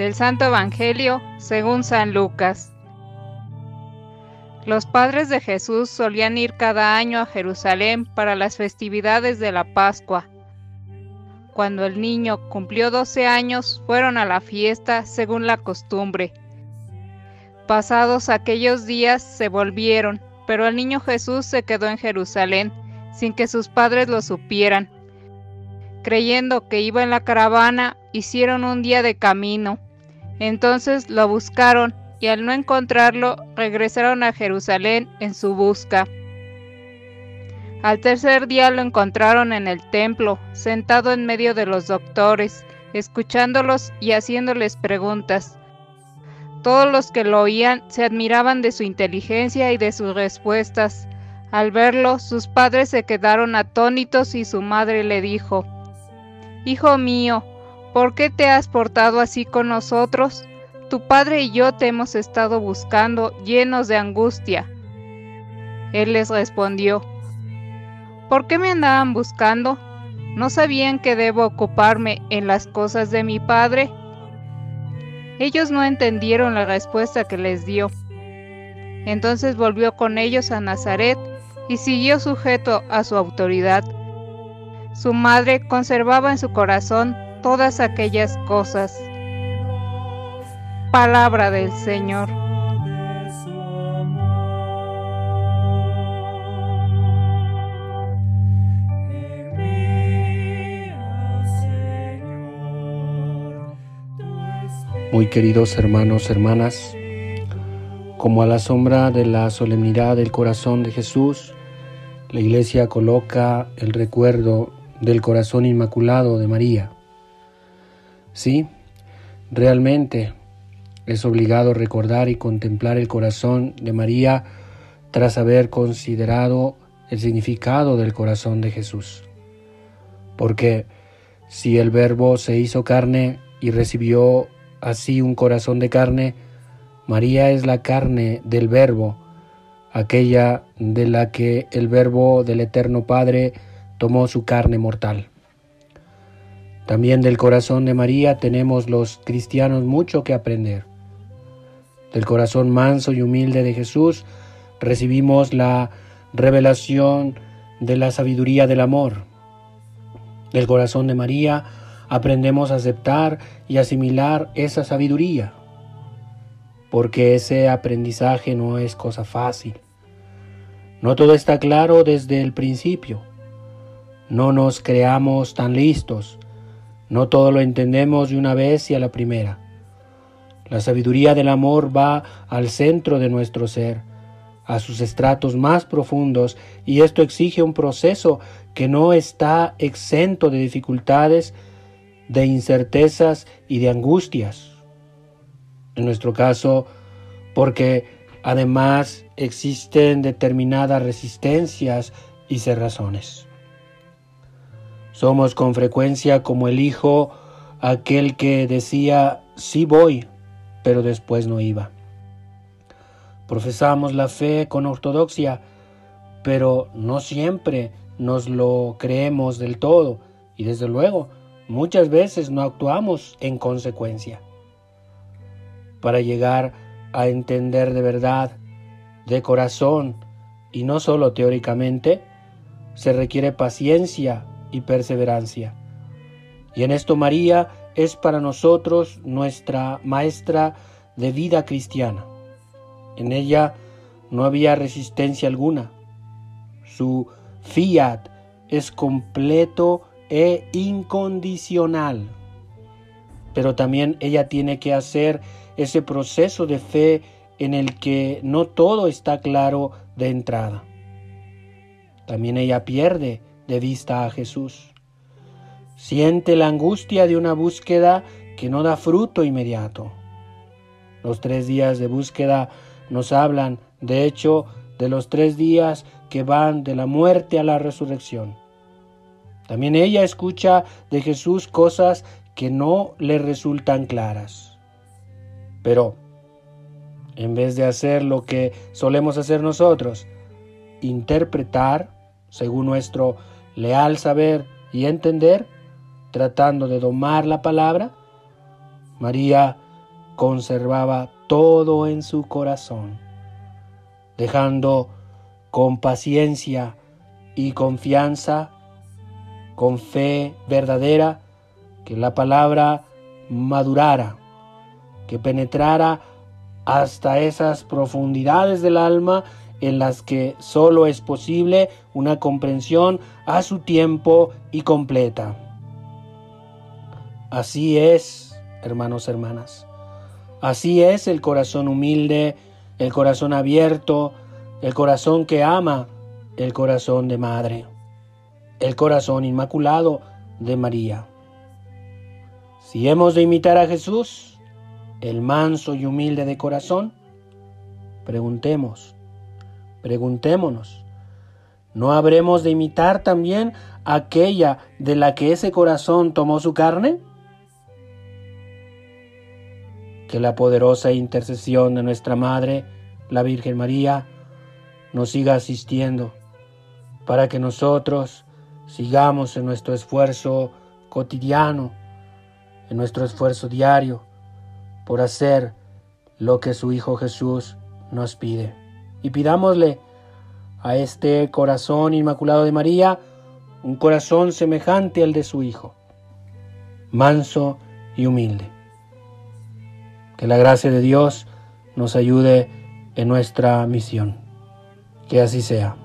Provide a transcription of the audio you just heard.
Del Santo Evangelio según San Lucas. Los padres de Jesús solían ir cada año a Jerusalén para las festividades de la Pascua. Cuando el niño cumplió 12 años, fueron a la fiesta según la costumbre. Pasados aquellos días se volvieron, pero el niño Jesús se quedó en Jerusalén sin que sus padres lo supieran. Creyendo que iba en la caravana, hicieron un día de camino. Entonces lo buscaron y al no encontrarlo regresaron a Jerusalén en su busca. Al tercer día lo encontraron en el templo, sentado en medio de los doctores, escuchándolos y haciéndoles preguntas. Todos los que lo oían se admiraban de su inteligencia y de sus respuestas. Al verlo, sus padres se quedaron atónitos y su madre le dijo, Hijo mío, ¿por qué te has portado así con nosotros? Tu padre y yo te hemos estado buscando llenos de angustia. Él les respondió, ¿por qué me andaban buscando? ¿No sabían que debo ocuparme en las cosas de mi padre? Ellos no entendieron la respuesta que les dio. Entonces volvió con ellos a Nazaret y siguió sujeto a su autoridad. Su madre conservaba en su corazón todas aquellas cosas. Palabra del Señor. Muy queridos hermanos, hermanas, como a la sombra de la solemnidad del corazón de Jesús, la Iglesia coloca el recuerdo del corazón inmaculado de María. Sí, realmente es obligado recordar y contemplar el corazón de María tras haber considerado el significado del corazón de Jesús. Porque si el Verbo se hizo carne y recibió así un corazón de carne, María es la carne del Verbo, aquella de la que el Verbo del Eterno Padre tomó su carne mortal. También del corazón de María tenemos los cristianos mucho que aprender. Del corazón manso y humilde de Jesús recibimos la revelación de la sabiduría del amor. Del corazón de María aprendemos a aceptar y asimilar esa sabiduría, porque ese aprendizaje no es cosa fácil. No todo está claro desde el principio. No nos creamos tan listos. No todo lo entendemos de una vez y a la primera. La sabiduría del amor va al centro de nuestro ser, a sus estratos más profundos, y esto exige un proceso que no está exento de dificultades de incertezas y de angustias. En nuestro caso, porque además existen determinadas resistencias y cerrazones. Somos con frecuencia como el hijo, aquel que decía, sí voy, pero después no iba. Profesamos la fe con ortodoxia, pero no siempre nos lo creemos del todo y desde luego muchas veces no actuamos en consecuencia. Para llegar a entender de verdad, de corazón y no solo teóricamente, se requiere paciencia y perseverancia. Y en esto María es para nosotros nuestra maestra de vida cristiana. En ella no había resistencia alguna. Su fiat es completo e incondicional. Pero también ella tiene que hacer ese proceso de fe en el que no todo está claro de entrada. También ella pierde de vista a Jesús. Siente la angustia de una búsqueda que no da fruto inmediato. Los tres días de búsqueda nos hablan, de hecho, de los tres días que van de la muerte a la resurrección. También ella escucha de Jesús cosas que no le resultan claras. Pero, en vez de hacer lo que solemos hacer nosotros, interpretar, según nuestro leal saber y entender, tratando de domar la palabra, María conservaba todo en su corazón, dejando con paciencia y confianza, con fe verdadera, que la palabra madurara, que penetrara hasta esas profundidades del alma en las que solo es posible una comprensión a su tiempo y completa. Así es, hermanos, hermanas. Así es el corazón humilde, el corazón abierto, el corazón que ama, el corazón de madre, el corazón inmaculado de María. Si hemos de imitar a Jesús, el manso y humilde de corazón, preguntemos, preguntémonos, ¿no habremos de imitar también aquella de la que ese corazón tomó su carne? Que la poderosa intercesión de nuestra Madre, la Virgen María, nos siga asistiendo para que nosotros sigamos en nuestro esfuerzo cotidiano, en nuestro esfuerzo diario por hacer lo que su Hijo Jesús nos pide. Y pidámosle a este corazón inmaculado de María un corazón semejante al de su Hijo, manso y humilde. Que la gracia de Dios nos ayude en nuestra misión. Que así sea.